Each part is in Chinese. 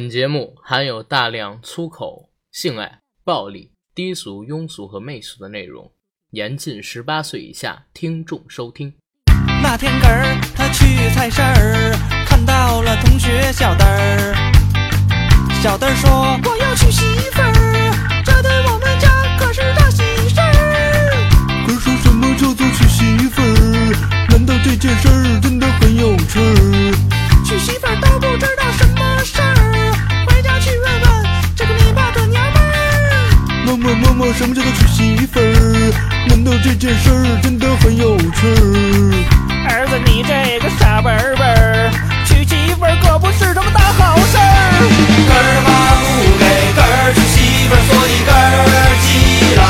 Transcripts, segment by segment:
本节目含有大量粗口、性爱、暴力、低俗、庸俗和媚俗的内容，严禁十八岁以下听众收听。那天根儿他去菜市儿，看到了同学小灯儿。小灯儿说：“我要娶媳妇儿，这对我们家可是大喜事儿。”可说什么叫做娶媳妇儿？难道这件事儿真的很有趣儿？娶媳妇儿都不知道什么妈妈什么叫做娶媳妇儿？难道这件事儿真的很有趣儿？儿子，你这个傻笨笨儿，娶媳妇儿可不是什么大好事儿。根儿妈不给根儿娶媳妇儿，所以根儿急了。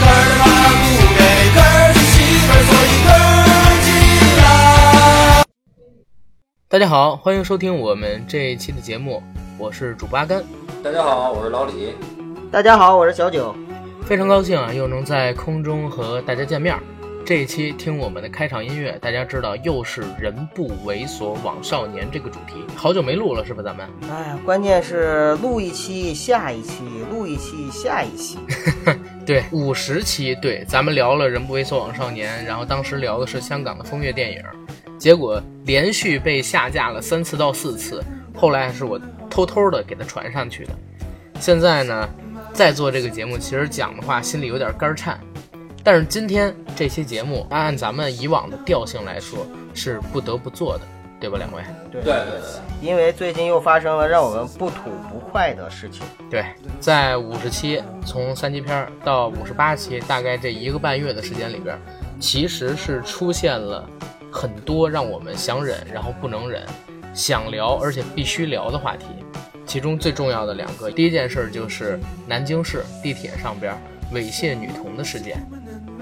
根儿妈不给根儿娶媳妇儿，所以根儿急了。大家好，欢迎收听我们这一期的节目，我是主播阿甘，大家好，我是老李。大家好，我是小九。非常高兴啊，又能在空中和大家见面儿。这一期听我们的开场音乐，大家知道又是“人不猥琐枉少年”这个主题，好久没录了是吧？咱们哎呀，关键是录一期下一期，录一期下一期。对五十期，对咱们聊了“人不猥琐枉少年”，然后当时聊的是香港的风月电影，结果连续被下架了三次到四次，后来是我偷偷的给它传上去的。现在呢，再做这个节目，其实讲的话心里有点肝颤。但是今天这期节目，按按咱们以往的调性来说，是不得不做的，对吧，两位？对对对对，因为最近又发生了让我们不吐不快的事情。对，在五十期从三级片儿到五十八期，大概这一个半月的时间里边，其实是出现了很多让我们想忍，然后不能忍，想聊而且必须聊的话题。其中最重要的两个，第一件事就是南京市地铁上边猥亵女童的事件，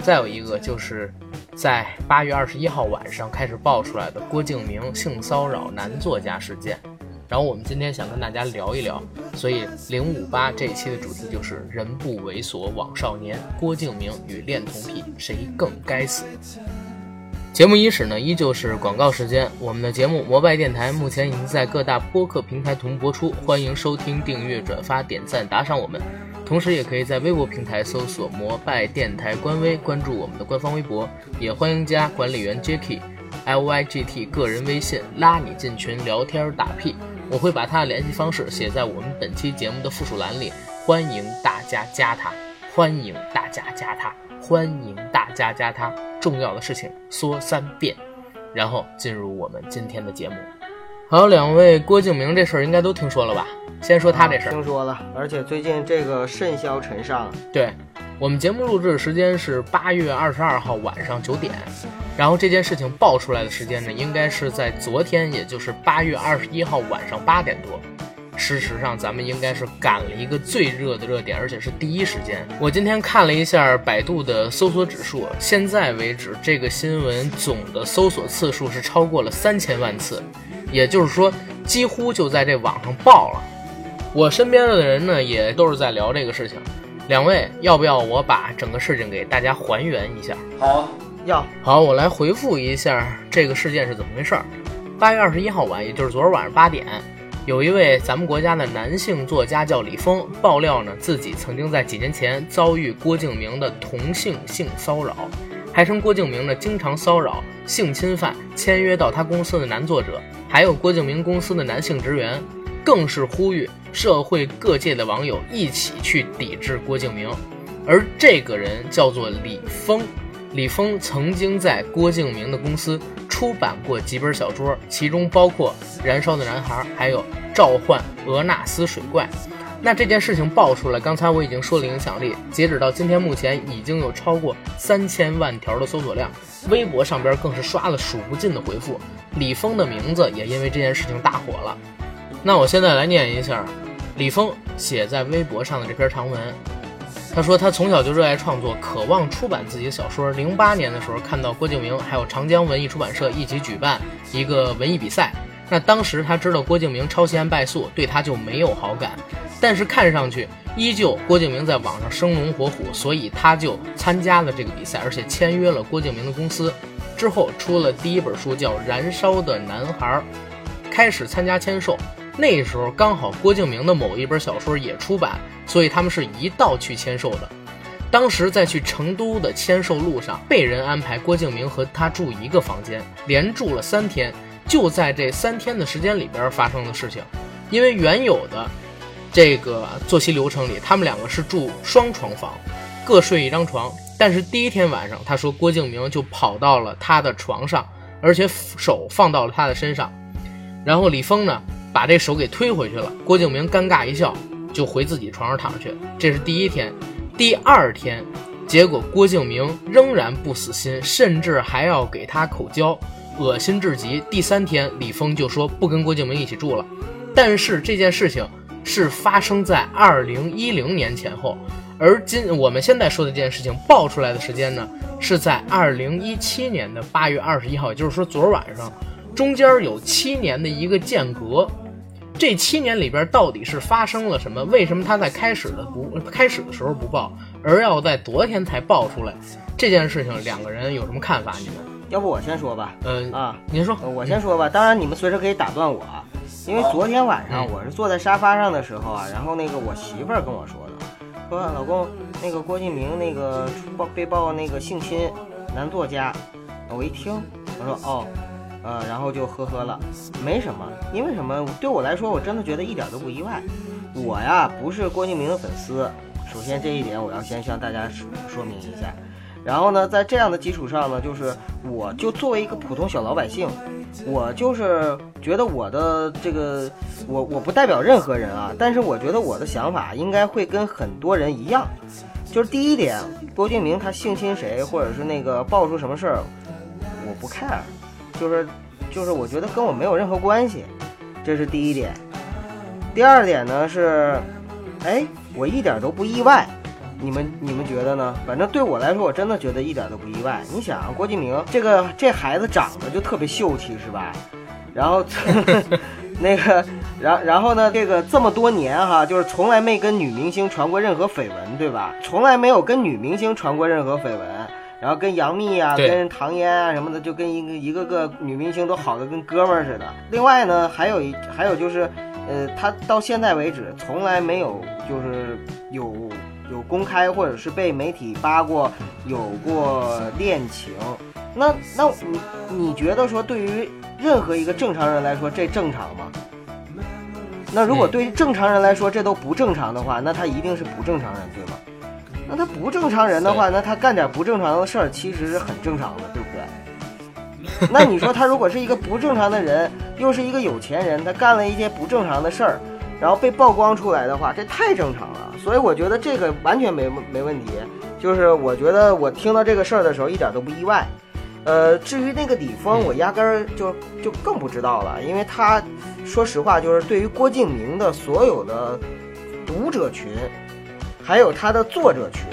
再有一个就是在八月二十一号晚上开始爆出来的郭敬明性骚扰男作家事件。然后我们今天想跟大家聊一聊，所以零五八这一期的主题就是“人不猥琐枉少年”，郭敬明与恋童癖谁更该死？节目伊始呢，依旧是广告时间。我们的节目《摩拜电台》目前已经在各大播客平台同步播出，欢迎收听、订阅、转发、点赞、打赏我们。同时，也可以在微博平台搜索“摩拜电台”官微，关注我们的官方微博，也欢迎加管理员 Jacky L Y G T 个人微信，拉你进群聊天打屁。我会把他的联系方式写在我们本期节目的附属栏里，欢迎大家加他，欢迎大家加他，欢迎大家加他。重要的事情说三遍，然后进入我们今天的节目。好，两位郭敬明这事儿应该都听说了吧？先说他这事儿。听说了，而且最近这个甚嚣尘上。对，我们节目录制的时间是八月二十二号晚上九点，然后这件事情爆出来的时间呢，应该是在昨天，也就是八月二十一号晚上八点多。事实上，咱们应该是赶了一个最热的热点，而且是第一时间。我今天看了一下百度的搜索指数，现在为止这个新闻总的搜索次数是超过了三千万次，也就是说，几乎就在这网上爆了。我身边的人呢，也都是在聊这个事情。两位，要不要我把整个事情给大家还原一下？好，要好，我来回复一下这个事件是怎么回事儿。八月二十一号晚，也就是昨儿晚上八点。有一位咱们国家的男性作家叫李峰，爆料呢自己曾经在几年前遭遇郭敬明的同性性骚扰，还称郭敬明呢经常骚扰、性侵犯签约到他公司的男作者，还有郭敬明公司的男性职员，更是呼吁社会各界的网友一起去抵制郭敬明。而这个人叫做李峰，李峰曾经在郭敬明的公司出版过几本小说，其中包括《燃烧的男孩》，还有。召唤俄纳斯水怪，那这件事情爆出来，刚才我已经说了影响力，截止到今天目前已经有超过三千万条的搜索量，微博上边更是刷了数不尽的回复，李峰的名字也因为这件事情大火了。那我现在来念一下李峰写在微博上的这篇长文，他说他从小就热爱创作，渴望出版自己的小说。零八年的时候看到郭敬明还有长江文艺出版社一起举办一个文艺比赛。那当时他知道郭敬明抄袭案败诉，对他就没有好感，但是看上去依旧郭敬明在网上生龙活虎，所以他就参加了这个比赛，而且签约了郭敬明的公司。之后出了第一本书叫《燃烧的男孩》，开始参加签售。那时候刚好郭敬明的某一本小说也出版，所以他们是一道去签售的。当时在去成都的签售路上，被人安排郭敬明和他住一个房间，连住了三天。就在这三天的时间里边发生的事情，因为原有的这个作息流程里，他们两个是住双床房，各睡一张床。但是第一天晚上，他说郭敬明就跑到了他的床上，而且手放到了他的身上，然后李峰呢把这手给推回去了。郭敬明尴尬一笑，就回自己床上躺着去。这是第一天。第二天，结果郭敬明仍然不死心，甚至还要给他口交，恶心至极。第三天，李峰就说不跟郭敬明一起住了。但是这件事情是发生在二零一零年前后，而今我们现在说的这件事情爆出来的时间呢，是在二零一七年的八月二十一号，也就是说昨晚上，中间有七年的一个间隔。这七年里边到底是发生了什么？为什么他在开始的不开始的时候不报，而要在昨天才爆出来？这件事情两个人有什么看法？你们？要不我先说吧。嗯啊，您说。呃我先说吧。当然你们随时可以打断我，啊，因为昨天晚上嗯我是坐在沙发上的时候啊，然后那个我媳妇儿跟我说的，说老公那个郭敬明那个报被曝那个性侵男作家，我一听我说哦。呃，然后就呵呵了，没什么，因为什么？对我来说，我真的觉得一点都不意外。我呀，不是郭敬明的粉丝，首先这一点我要先向大家说说明一下。然后呢，在这样的基础上呢，就是我就作为一个普通小老百姓，我就是觉得我的这个，我我不代表任何人啊，但是我觉得我的想法应该会跟很多人一样，就是第一点，郭敬明他性侵谁，或者是那个爆出什么事儿，我不 care，就是就是我觉得跟我没有任何关系，这是第一点。第二点呢是，哎，我一点都不意外。你们你们觉得呢？反正对我来说，我真的觉得一点都不意外。你想，啊郭敬明这个这孩子长得就特别秀气，是吧？然后 那个，然然后呢，这个这么多年哈，就是从来没跟女明星传过任何绯闻，对吧？从来没有跟女明星传过任何绯闻。然后跟杨幂啊，跟唐嫣啊什么的，就跟一个一个个女明星都好的跟哥们儿似的。另外呢，还有一还有就是，呃，他到现在为止从来没有就是有有公开或者是被媒体扒过有过恋情。那那你你觉得说对于任何一个正常人来说这正常吗？那如果嗯对于正常人来说这都不正常的话，那他一定是不正常人，对吗？那他不正常人的话，那他干点不正常的事儿，其实是很正常的，对不对？那你说他如果是一个不正常的人，又是一个有钱人，他干了一些不正常的事儿，然后被曝光出来的话，这太正常了。所以我觉得这个完全没没问题。就是我觉得我听到这个事儿的时候一点都不意外。呃，至于那个李峰，我压根儿就就更不知道了，因为他说实话，就是对于郭敬明的所有的读者群。还有他的作者群，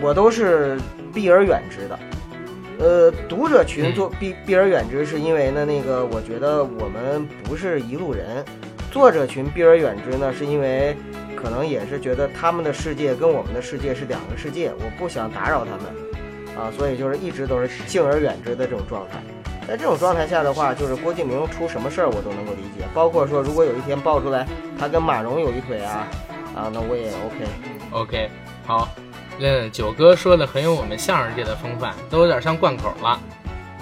我都是避而远之的。呃，读者群做避避而远之，是因为呢，那个我觉得我们不是一路人。作者群避而远之呢，是因为可能也是觉得他们的世界跟我们的世界是两个世界，我不想打扰他们啊，所以就是一直都是敬而远之的这种状态。在这种状态下的话，就是郭敬明出什么事儿我都能够理解，包括说如果有一天爆出来他跟马蓉有一腿啊。啊，那我也 OK。OK，好，那九哥说的很有我们相声界的风范，都有点像贯口了。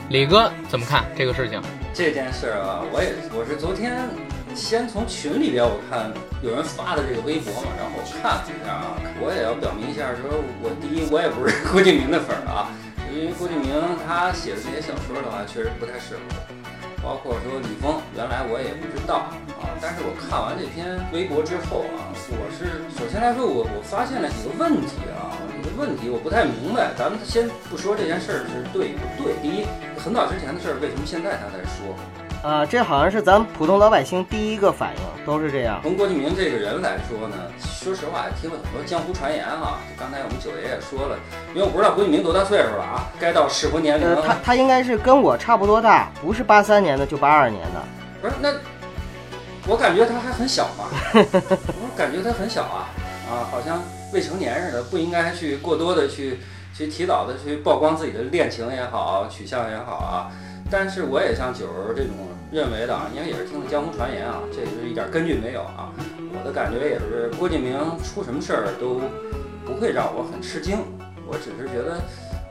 李哥怎么看这个事情？这件事儿啊，我也我是昨天先从群里边我看有人发的这个微博嘛，然后我看了一下啊，我也要表明一下，说我第一我也不是 郭敬明的粉儿啊，因为郭敬明他写的这些小说的话，确实不太适合我。包括说李峰，原来我也不知道啊，但是我看完这篇微博之后啊，我是首先来说，我我发现了几个问题啊，几个问题我不太明白。咱们先不说这件事儿是对不对，第一，很早之前的事儿，为什么现在他才说？啊，这好像是咱普通老百姓第一个反应，都是这样。从郭敬明这个人来说呢，说实话，也听了很多江湖传言啊。刚才我们九爷也说了，因为我不知道郭敬明多大岁数了啊，该到适婚年龄呃，了。他他应该是跟我差不多大，不是八三年的就八二年的。不是那，我感觉他还很小嘛，我感觉他很小啊啊，好像未成年似的，不应该去过多的去去提早的去曝光自己的恋情也好，取向也好啊。但是我也像九儿这种认为的啊，应该也是听的江湖传言啊，这是一点根据没有啊。我的感觉也是，郭敬明出什么事儿都不会让我很吃惊。我只是觉得，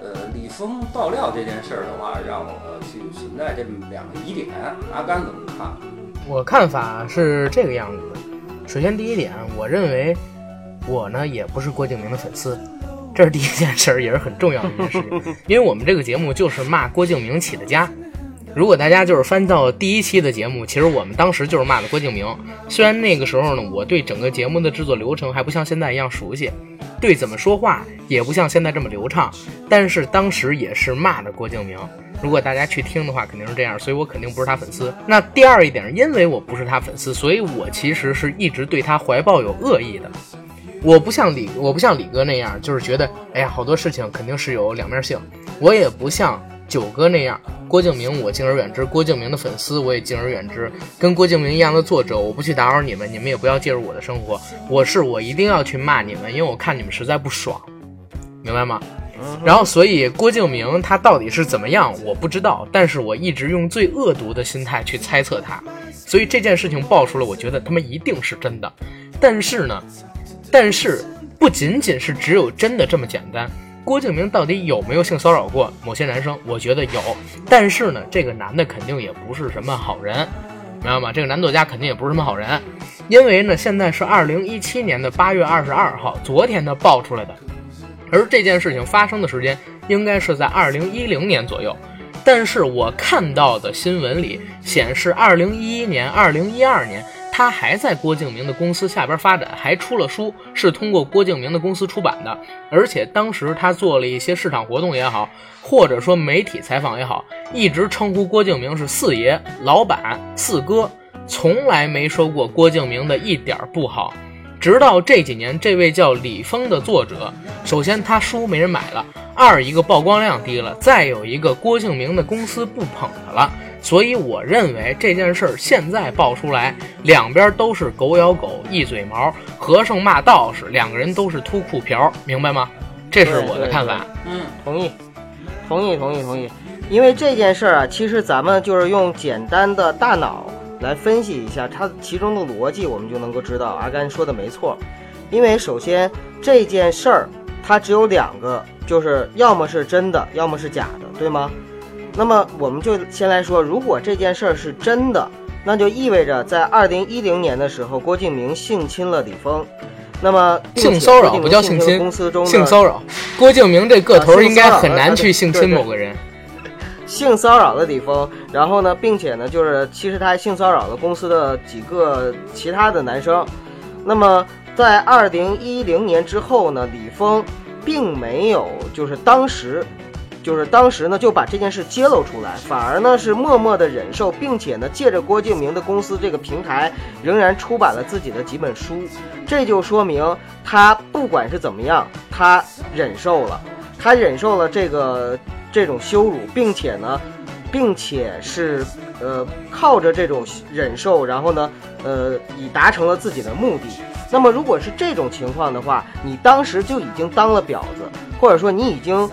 呃，李峰爆料这件事儿的话，让我去存在这么两个疑点。阿甘怎么看？我看法是这个样子的。首先，第一点，我认为我呢也不是郭敬明的粉丝，这是第一件事儿，也是很重要的一件事情。因为我们这个节目就是骂郭敬明起的家。如果大家就是翻到第一期的节目，其实我们当时就是骂的郭敬明。虽然那个时候呢，我对整个节目的制作流程还不像现在一样熟悉，对怎么说话也不像现在这么流畅，但是当时也是骂的郭敬明。如果大家去听的话，肯定是这样，所以我肯定不是他粉丝。那第二一点，因为我不是他粉丝，所以我其实是一直对他怀抱有恶意的。我不像李，我不像李哥那样，就是觉得，哎呀，好多事情肯定是有两面性。我也不像九哥那样，郭敬明我敬而远之，郭敬明的粉丝我也敬而远之。跟郭敬明一样的作者，我不去打扰你们，你们也不要介入我的生活。我是我一定要去骂你们，因为我看你们实在不爽，明白吗？然后，所以郭敬明他到底是怎么样，我不知道，但是我一直用最恶毒的心态去猜测他，所以这件事情爆出来，我觉得他们一定是真的。但是呢，但是不仅仅是只有真的这么简单。郭敬明到底有没有性骚扰过某些男生？我觉得有，但是呢，这个男的肯定也不是什么好人，明白吗？这个男作家肯定也不是什么好人，因为呢，现在是二零一七年的八月二十二号，昨天他爆出来的。而这件事情发生的时间应该是在二零一零年左右，但是我看到的新闻里显示，二零一一年、二零一二年他还在郭敬明的公司下边发展，还出了书，是通过郭敬明的公司出版的。而且当时他做了一些市场活动也好，或者说媒体采访也好，一直称呼郭敬明是四爷、老板、四哥，从来没说过郭敬明的一点不好。直到这几年，这位叫李峰的作者，首先他书没人买了，二一个曝光量低了，再有一个郭敬明的公司不捧他了，所以我认为这件事儿现在爆出来，两边都是狗咬狗，一嘴毛，和尚骂道士，两个人都是秃裤瓢，明白吗？这是我的看法。嗯，同意，同意，同意，同意。因为这件事儿啊，其实咱们就是用简单的大脑来分析一下它其中的逻辑，我们就能够知道阿甘说的没错。因为首先这件事儿它只有两个，就是要么是真的，要么是假的，对吗？那么我们就先来说，如果这件事儿是真的，那就意味着在二零一零年的时候，郭敬明性侵了李峰。那么性骚扰不叫性侵公司中性骚扰，郭敬明这个头儿应该很难去性侵某个人。性骚扰了李峰，然后呢，并且呢，就是其实他还性骚扰了公司的几个其他的男生。那么在二零一零年之后呢，李峰并没有就是当时。就是当时呢，就把这件事揭露出来，反而呢是默默的忍受，并且呢借着郭敬明的公司这个平台，仍然出版了自己的几本书。这就说明他不管是怎么样，他忍受了，他忍受了这个这种羞辱，并且呢，并且是呃靠着这种忍受，然后呢，呃以达成了自己的目的。那么如果是这种情况的话，你当时就已经当了婊子，或者说你已经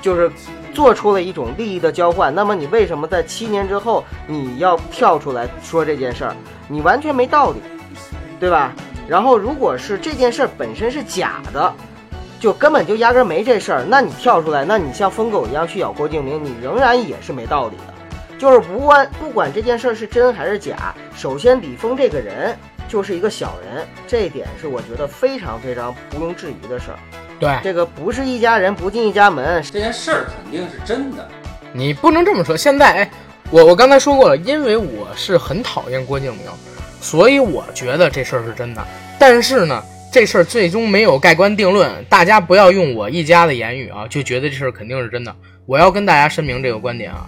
就是做出了一种利益的交换，那么你为什么在七年之后你要跳出来说这件事儿？你完全没道理，对吧？然后如果是这件事儿本身是假的，就根本就压根儿没这事儿，那你跳出来，那你像疯狗一样去咬郭敬明，你仍然也是没道理的。就是不管不管这件事儿是真还是假，首先李峰这个人就是一个小人，这点是我觉得非常非常毋庸置疑的事儿。对这个不是一家人不进一家门，这件事儿肯定是真的。你不能这么说。现在，哎，我我刚才说过了，因为我是很讨厌郭敬明，所以我觉得这事儿是真的。但是呢，这事儿最终没有盖棺定论，大家不要用我一家的言语啊，就觉得这事儿肯定是真的。我要跟大家声明这个观点啊，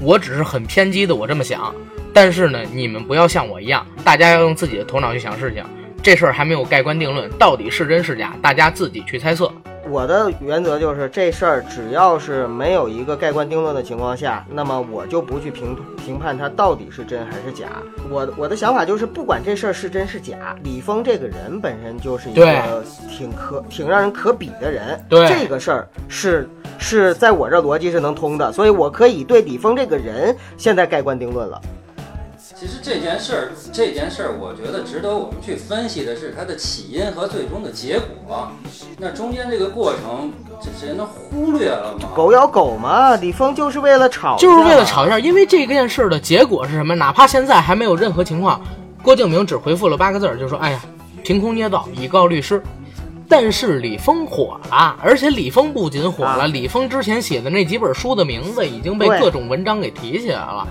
我只是很偏激的，我这么想。但是呢，你们不要像我一样，大家要用自己的头脑去想事情。这事儿还没有盖棺定论，到底是真是假，大家自己去猜测。我的原则就是这事儿只要是没有一个盖棺定论的情况下，那么我就不去评评判它到底是真还是假。我我的想法就是，不管这事儿是真是假，李峰这个人本身就是一个挺可挺让人可比的人。对这个事儿是是在我这逻辑是能通的，所以我可以对李峰这个人现在盖棺定论了。其实这件事儿，这件事儿，我觉得值得我们去分析的是它的起因和最终的结果。那中间这个过程，这谁能忽略了吗？狗咬狗嘛，李峰就是为了吵，就是为了吵一下，因为这件事儿的结果是什么？哪怕现在还没有任何情况，郭敬明只回复了八个字儿，就说：“哎呀，凭空捏造，以告律师。”但是李峰火了，而且李峰不仅火了，啊李峰之前写的那几本书的名字已经被各种文章给提起来了。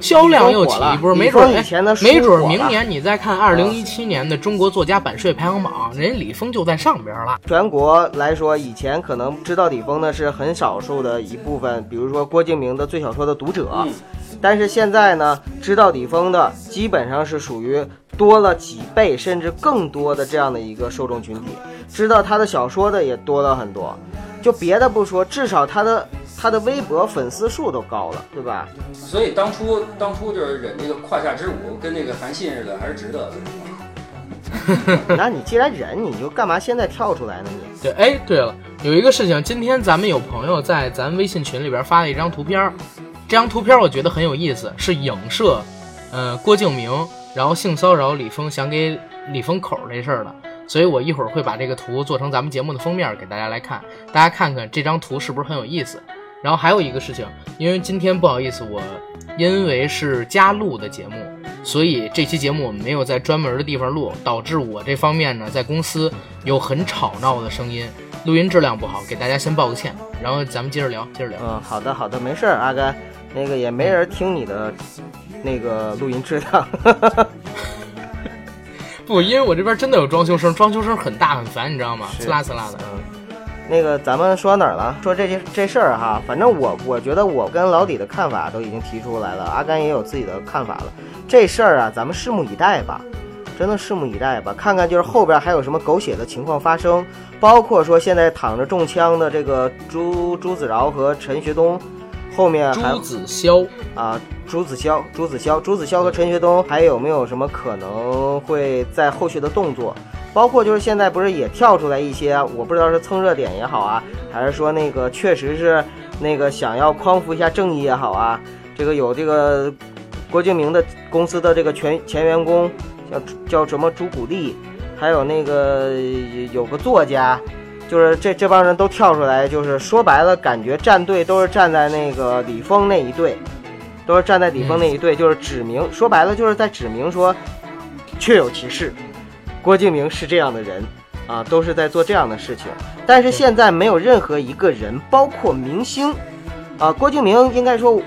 销量又起一波，没准儿没准儿明年你再看二零一七年的中国作家版税排行榜，人家李峰就在上边了。全国来说，以前可能知道李峰的是很少数的一部分，比如说郭敬明的最小说的读者。嗯但是现在呢，知道李峰的基本上是属于多了几倍甚至更多的这样的一个受众群体，知道他的小说的也多了很多。就别的不说，至少他的他的微博粉丝数都高了，对吧？所以当初当初就是忍这个胯下之辱，跟那个韩信似的，还是值得的。那你既然忍，你就干嘛现在跳出来呢？你对，哎，对了，有一个事情，今天咱们有朋友在咱微信群里边发了一张图片，这张图片我觉得很有意思，是影射，呃，郭敬明然后性骚扰李峰，想给李峰口这事儿的，所以我一会儿会把这个图做成咱们节目的封面给大家来看，大家看看这张图是不是很有意思。然后还有一个事情，因为今天不好意思，我因为是加录的节目，所以这期节目我们没有在专门的地方录，导致我这方面呢在公司有很吵闹的声音，录音质量不好，给大家先报个歉。然后咱们接着聊，接着聊。嗯，好的好的，没事儿，阿甘，那个也没人听你的那个录音质量。不，因为我这边真的有装修声，装修声很大很烦，你知道吗？是呲啦刺啦的。嗯，那个咱们说到哪儿了？说这些这事儿哈，反正我我觉得我跟老李的看法都已经提出来了，阿甘也有自己的看法了。这事儿啊，咱们拭目以待吧，真的拭目以待吧，看看就是后边还有什么狗血的情况发生，包括说现在躺着中枪的这个朱朱子饶和陈学冬，后面还朱子骁，啊，朱子骁、朱子骁、朱子骁和陈学冬还有没有什么可能会在后续的动作？包括就是现在不是也跳出来一些，我不知道是蹭热点也好啊，还是说那个确实是那个想要匡扶一下正义也好啊，这个有这个郭敬明的公司的这个前前员工叫叫什么朱古力，还有那个有个作家。就是这这帮人都跳出来，就是说白了，感觉站队都是站在那个李峰那一队，都是站在李峰那一队，就是指明，说白了就是在指明说，确有其事，郭敬明是这样的人啊，都是在做这样的事情。但是现在没有任何一个人，包括明星啊，郭敬明应该说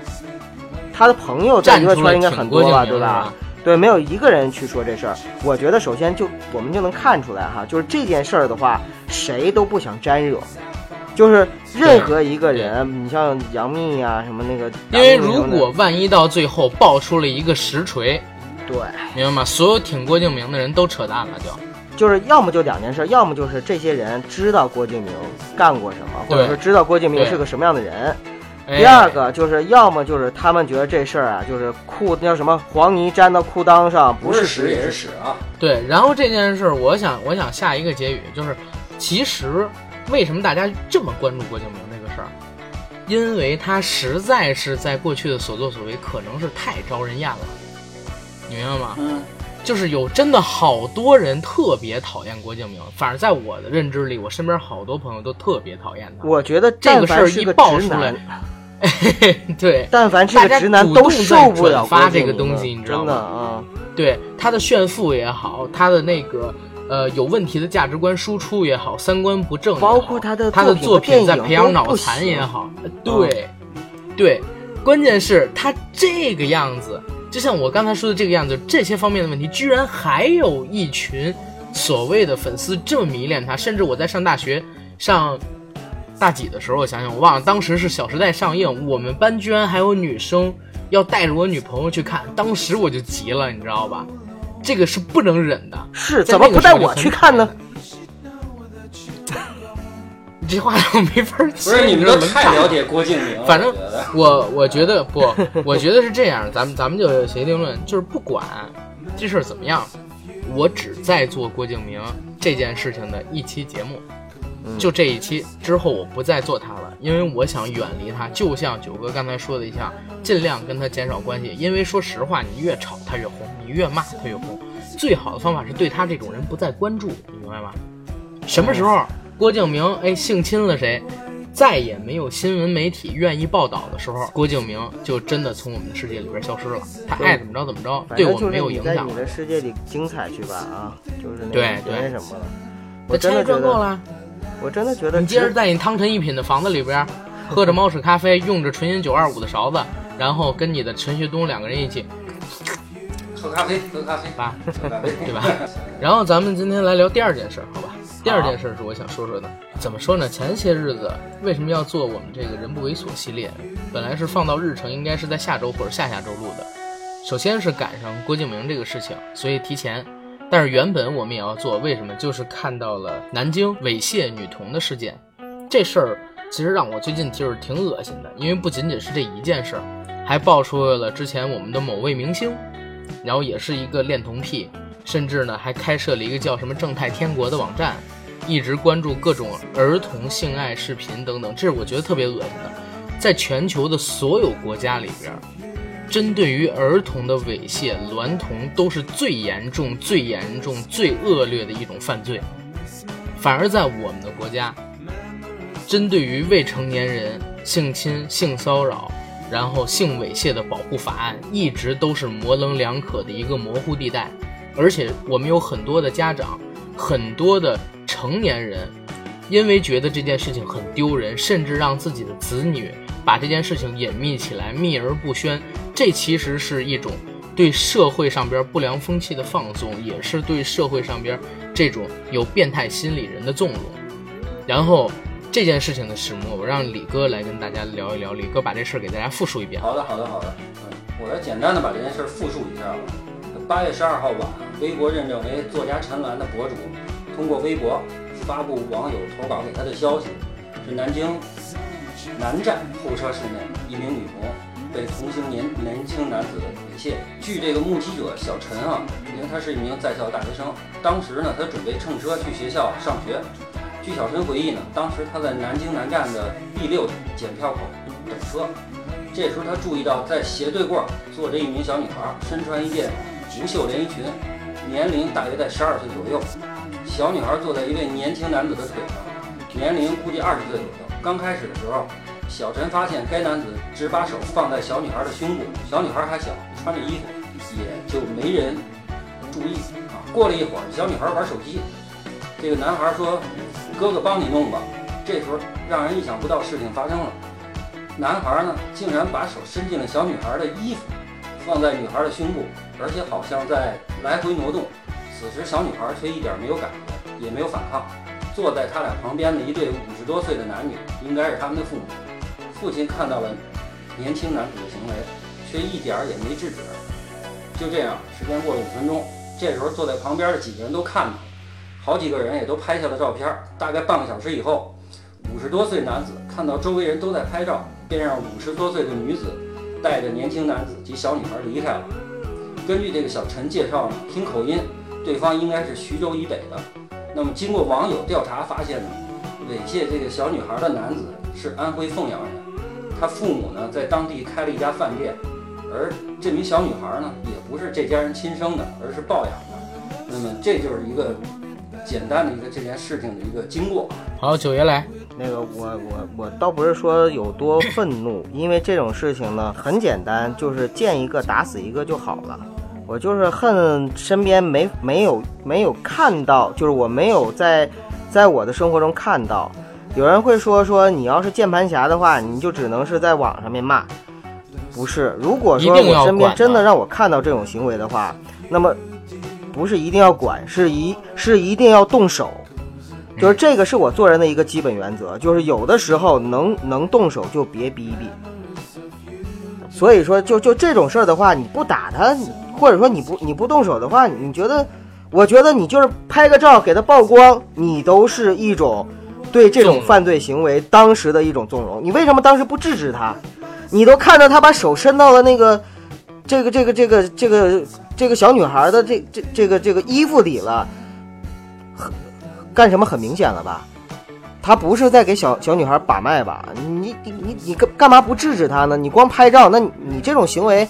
他的朋友在娱乐圈应该很多吧，对吧？对，没有一个人去说这事儿。我觉得首先就我们就能看出来哈，就是这件事儿的话，谁都不想沾惹，就是任何一个人，你像杨幂呀、什么那个，因为如果万一到最后爆出了一个实锤，对，明白吗？所有挺郭敬明的人都扯淡了，就就是要么就两件事，要么就是这些人知道郭敬明干过什么，或者说知道郭敬明是个什么样的人。哎第二个就是要么就是他们觉得这事儿啊，就是裤那叫什么黄泥粘到裤裆上，不是屎是屎也是屎啊！对，然后这件事儿，我想我想下一个结语就是，其实为什么大家这么关注郭敬明这个事儿？因为他实在是在过去的所作所为可能是太招人厌了，你明白吗？嗯，就是有真的好多人特别讨厌郭敬明，反正在我的认知里，我身边好多朋友都特别讨厌他。我觉得这个事儿一爆出来男，，对但凡是大直男都受不了这个东西你知道吗啊。对，他的炫富也好，他的那个呃有问题的价值观输出也好，三观不正也好，包括他的他的作作品在培养脑残也好，呃对，对，关键是他这个样子，就像我刚才说的这个样子，这些方面的问题，居然还有一群所谓的粉丝这么迷恋他，甚至我在上大学上。大几的时候，我想想，我忘了，当时是《小时代》上映，我们班居然还有女生要带着我女朋友去看，当时我就急了，你知道吧？这个是不能忍的。是怎么不带我去看呢？你 这话让我没法接。不是你们都太了解郭敬明了，反正我我我觉得不，我觉得是这样，咱们咱们就协定论，就是不管这事儿怎么样，我只在做郭敬明这件事情的一期节目，嗯就这一期之后，我不再做它了，因为我想远离它。就像九哥刚才说的一样，尽量跟他减少关系。因为说实话，你越吵他越红，你越骂他越红。最好的方法是对他这种人不再关注，你明白吗？什么时候郭敬明哎性侵了谁，再也没有新闻媒体愿意报道的时候，郭敬明就真的从我们的世界里边消失了。他爱怎么着怎么着，对我们没有你在你影响了。的世界里精彩去吧啊，就是那对对那什么了。我那钱也真的觉得，赚够了。我真的觉得你接着在你汤臣一品的房子里边，喝着猫屎咖啡，用着纯银九二五的勺子，然后跟你的陈学冬两个人一起，喝咖啡，喝咖啡，吧，喝咖啡，对吧？然后咱们今天来聊第二件事，好吧？第二件事是我想说说的，怎么说呢？前些日子为什么要做我们这个人不猥琐系列？本来是放到日程，应该是在下周或者下下周录的。首先是赶上郭敬明这个事情，所以提前。但是原本我们也要做，为什么？就是看到了南京猥亵女童的事件，这事儿其实让我最近就是挺恶心的，因为不仅仅是这一件事儿，还爆出了之前我们的某位明星，然后也是一个恋童癖，甚至呢还开设了一个叫什么“正太天国”的网站，一直关注各种儿童性爱视频等等，这是我觉得特别恶心的。在全球的所有国家里边，针对于儿童的猥亵、娈童都是最严重、最严重、最恶劣的一种犯罪。反而在我们的国家，针对于未成年人性侵、性骚扰，然后性猥亵的保护法案，一直都是模棱两可的一个模糊地带。而且我们有很多的家长，很多的成年人，因为觉得这件事情很丢人，甚至让自己的子女把这件事情隐秘起来，秘而不宣。这其实是一种对社会上边不良风气的放纵，也是对社会上边这种有变态心理人的纵容。然后这件事情的始末，我让李哥来跟大家聊一聊。李哥把这事儿给大家复述一遍。好的，好的，好的。我来简单的把这件事儿复述一下。吧。八月十二号晚，微博认证为作家陈岚的博主，通过微博发布网友投稿给他的消息，是南京南站候车室内一名女童被同行年年轻男子猥亵。据这个目击者小陈啊，因为他是一名在校大学生，当时呢他准备乘车去学校上学。据小陈回忆呢，当时他在南京南站的 B 六检票口等车。这时候他注意到，在斜对过坐着一名小女孩，身穿一件无袖连衣裙，年龄大约在十二岁左右。小女孩坐在一位年轻男子的腿上，年龄估计二十岁左右。刚开始的时候，小陈发现该男子只把手放在小女孩的胸部，小女孩还小，穿着衣服，也就没人注意啊。过了一会儿，小女孩玩手机，这个男孩说：“哥哥帮你弄吧。”这时候让人意想不到事情发生了。男孩呢，竟然把手伸进了小女孩的衣服，放在女孩的胸部，而且好像在来回挪动。此时小女孩却一点没有感觉，也没有反抗。坐在他俩旁边的一对五十多岁的男女，应该是他们的父母。父亲看到了年轻男子的行为，却一点儿也没制止。就这样，时间过了五分钟，这时候坐在旁边的几个人都看到，好几个人也都拍下了照片。大概半个小时以后，五十多岁男子看到周围人都在拍照，便让五十多岁的女子带着年轻男子及小女孩离开了。根据这个小陈介绍呢，听口音，对方应该是徐州以北的。那么经过网友调查发现呢，猥亵这个小女孩的男子是安徽凤阳人，他父母呢在当地开了一家饭店，而这名小女孩呢也不是这家人亲生的，而是抱养的。那么这就是一个简单的一个这件事情的一个经过。好，九爷来。那个我我我倒不是说有多愤怒，因为这种事情呢很简单，就是见一个打死一个就好了。我就是恨身边没没有没有看到，就是我没有在在我的生活中看到。有人会说说你要是键盘侠的话，你就只能是在网上面骂。不是，如果说我身边真的的让我看到这种行为的话，那么不是一定要管，是一是一定要动手。就是这个是我做人的一个基本原则，就是有的时候能能动手就别逼逼。所以说，就就这种事儿的话，你不打他，或者说你不你不动手的话，你觉得？我觉得你就是拍个照给他曝光，你都是一种对这种犯罪行为当时的一种纵容。你为什么当时不制止他？你都看着他把手伸到了那个这个这个这个这个这个小女孩的这这这个这个衣服里了，干什么很明显了吧？他不是在给小小女孩把脉吧？你你你你干干嘛不制止他呢？你光拍照，那你你这种行为，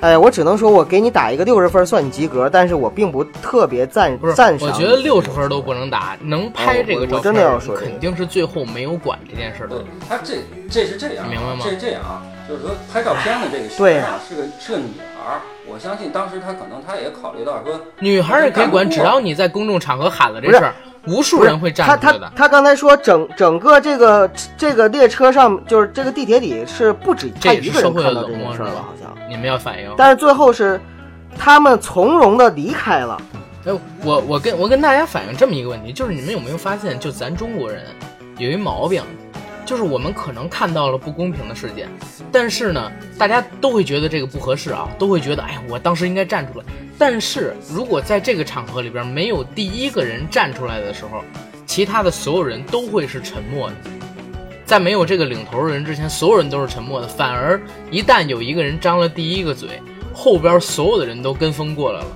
哎，我只能说我给你打一个六十分算你及格，但是我并不特别赞不是赞，赏。我觉得六十分都不能打，能拍这个照片，哦我我真的要说肯定是最后没有管这件事的对。他这这是这样啊，明白吗这是这样啊，就是说拍照片的这个学生啊，是个是个女孩儿。我相信当时他可能他也考虑到说，女孩也可以管，只要你在公众场合喊了这事儿，无数人会站他他出来的。他刚才说整整个这个这个列车上，就是这个地铁里是不止他一个人看到这件事儿了，好像。你们要反应。但是最后是他们从容的离开了。哎，我我跟我跟大家反映这么一个问题，就是你们有没有发现，就咱中国人有一毛病，就是我们可能看到了不公平的事件，但是呢，大家都会觉得这个不合适啊，都会觉得，哎呀，我当时应该站出来。但是如果在这个场合里边没有第一个人站出来的时候，其他的所有人都会是沉默的。在没有这个领头人之前，所有人都是沉默的。反而一旦有一个人张了第一个嘴，后边所有的人都跟风过来了。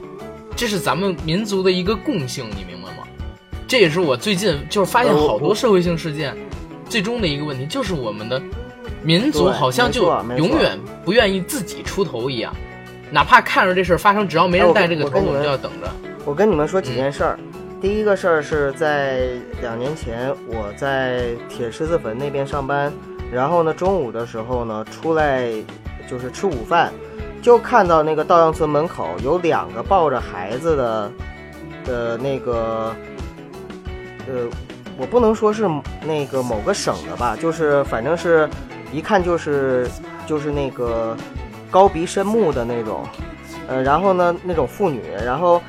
这是咱们民族的一个共性，你明白吗？这也是我最近就是发现好多社会性事件，最终的一个问题就是我们的民族好像就永远不愿意自己出头一样，哪怕看着这事儿发生，只要没人带这个头，我们就要等着。我跟你们说几件事儿。第一个事儿是在两年前，我在铁狮子坟那边上班，然后呢，中午的时候呢，出来就是吃午饭，就看到那个稻香村门口有两个抱着孩子的，的那个，呃，我不能说是那个某个省的吧，就是反正是一看就是就是那个高鼻深目的那种，呃，然后呢那种妇女，然后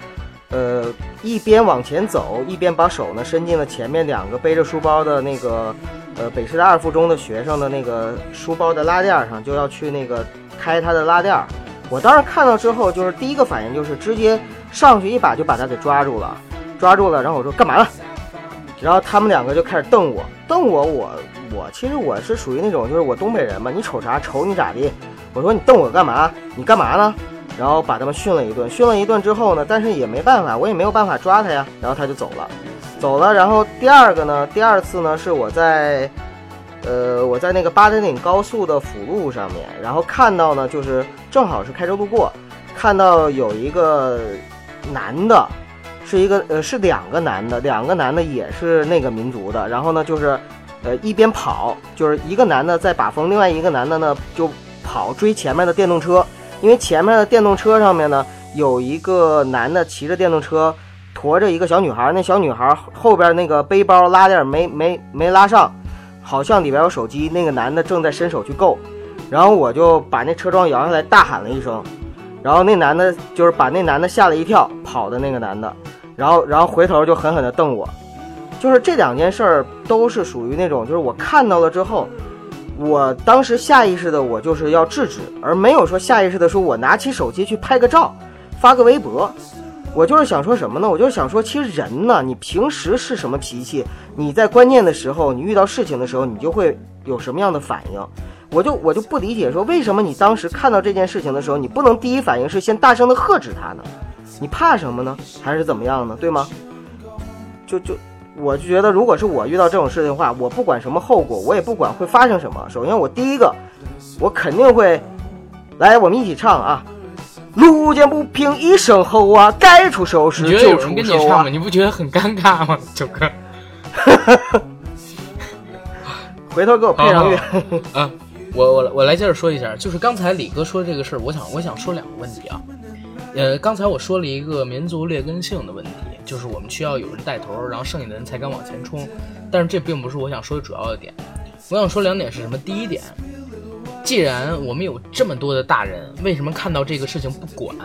呃一边往前走，一边把手呢伸进了前面两个背着书包的那个呃北师大二附中的学生的那个书包的拉链上，就要去那个开他的拉链。我当时看到之后，就是第一个反应就是直接上去一把就把他给抓住了，抓住了，然后我说干嘛了？然后他们两个就开始瞪我，瞪我，我我其实我是属于那种就是我东北人嘛，你瞅啥瞅你咋地？我说你瞪我干嘛？你干嘛呢？然后把他们训了一顿，训了一顿之后呢，但是也没办法，我也没有办法抓他呀。然后他就走了，走了。然后第二个呢，第二次呢是我在，呃，我在那个八达岭高速的辅路上面，然后看到呢，就是正好是开车路过，看到有一个男的，是一个呃是两个男的，两个男的也是那个民族的，然后呢就是，呃一边跑，就是一个男的在把风，另外一个男的呢就跑追前面的电动车，因为前面的电动车上面呢有一个男的骑着电动车。驮着一个小女孩，那小女孩后边那个背包拉链没没没拉上，好像里边有手机。那个男的正在伸手去够，然后我就把那车窗摇下来，大喊了一声，然后那男的就是把那男的吓了一跳，跑的那个男的，然后然后回头就狠狠地瞪我，就是这两件事儿都是属于那种，就是我看到了之后，我当时下意识的我就是要制止，而没有说下意识的说我拿起手机去拍个照，发个微博。我就是想说什么呢？我就是想说，其实人呢，你平时是什么脾气，你在关键的时候，你遇到事情的时候，你就会有什么样的反应。我就我就不理解，说为什么你当时看到这件事情的时候，你不能第一反应是先大声的喝止他呢？你怕什么呢？还是怎么样呢？对吗？就就我就觉得，如果是我遇到这种事情的话，我不管什么后果，我也不管会发生什么。首先，我第一个，我肯定会来，我们一起唱啊。路见不平一声吼啊，该出手时你觉得有就出人跟你手啊唱吗？！你不觉得很尴尬吗，九哥？回头给我配上乐。啊，我我我来接着说一下，就是刚才李哥说这个事儿，我想我想说两个问题啊。呃，刚才我说了一个民族劣根性的问题，就是我们需要有人带头，然后剩下的人才敢往前冲。但是这并不是我想说的主要的点。我想说两点是什么？第一点，既然我们有这么多的大人，为什么看到这个事情不管？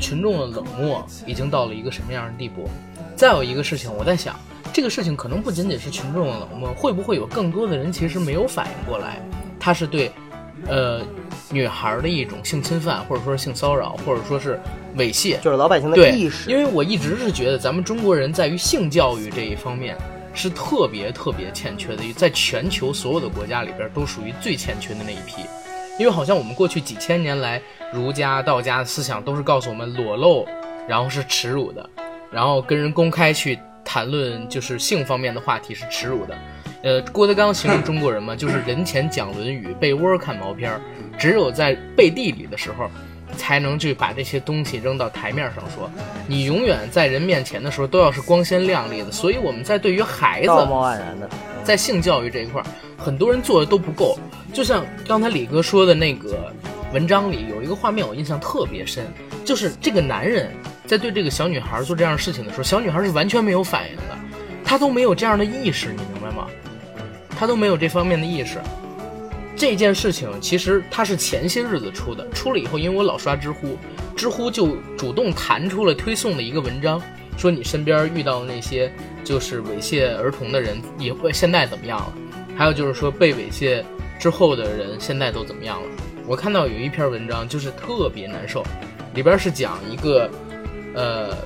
群众的冷漠已经到了一个什么样的地步？再有一个事情，我在想，这个事情可能不仅仅是群众的冷漠，会不会有更多的人其实没有反应过来，他是对，呃，女孩的一种性侵犯，或者说是性骚扰，或者说是猥亵，就是老百姓的意，识。因为我一直是觉得咱们中国人在于性教育这一方面是特别特别欠缺的，在全球所有的国家里边都属于最欠缺的那一批。因为好像我们过去几千年来，儒家、道家的思想都是告诉我们裸露，然后是耻辱的，然后跟人公开去谈论就是性方面的话题是耻辱的。呃，郭德纲形容中国人嘛，就是人前讲《论语》，被窝看毛片儿，只有在背地里的时候，才能去把这些东西扔到台面上说。你永远在人面前的时候都要是光鲜亮丽的。所以我们在对于孩子，道貌岸然的。在性教育这一块儿，很多人做的都不够。就像刚才李哥说的那个文章里有一个画面，我印象特别深，就是这个男人在对这个小女孩做这样的事情的时候，小女孩是完全没有反应的，她都没有这样的意识，你明白他？都没有这方面的意识。这件事情其实他是前些日子出的，出了以后，因为我老刷知乎，知乎就主动弹出了推送的一个文章，说你身边遇到那些就是猥亵儿童的人，也会现在怎么样了？还有就是说被猥亵之后的人现在都怎么样了？我看到有一篇文章就是特别难受，里边是讲一个，呃，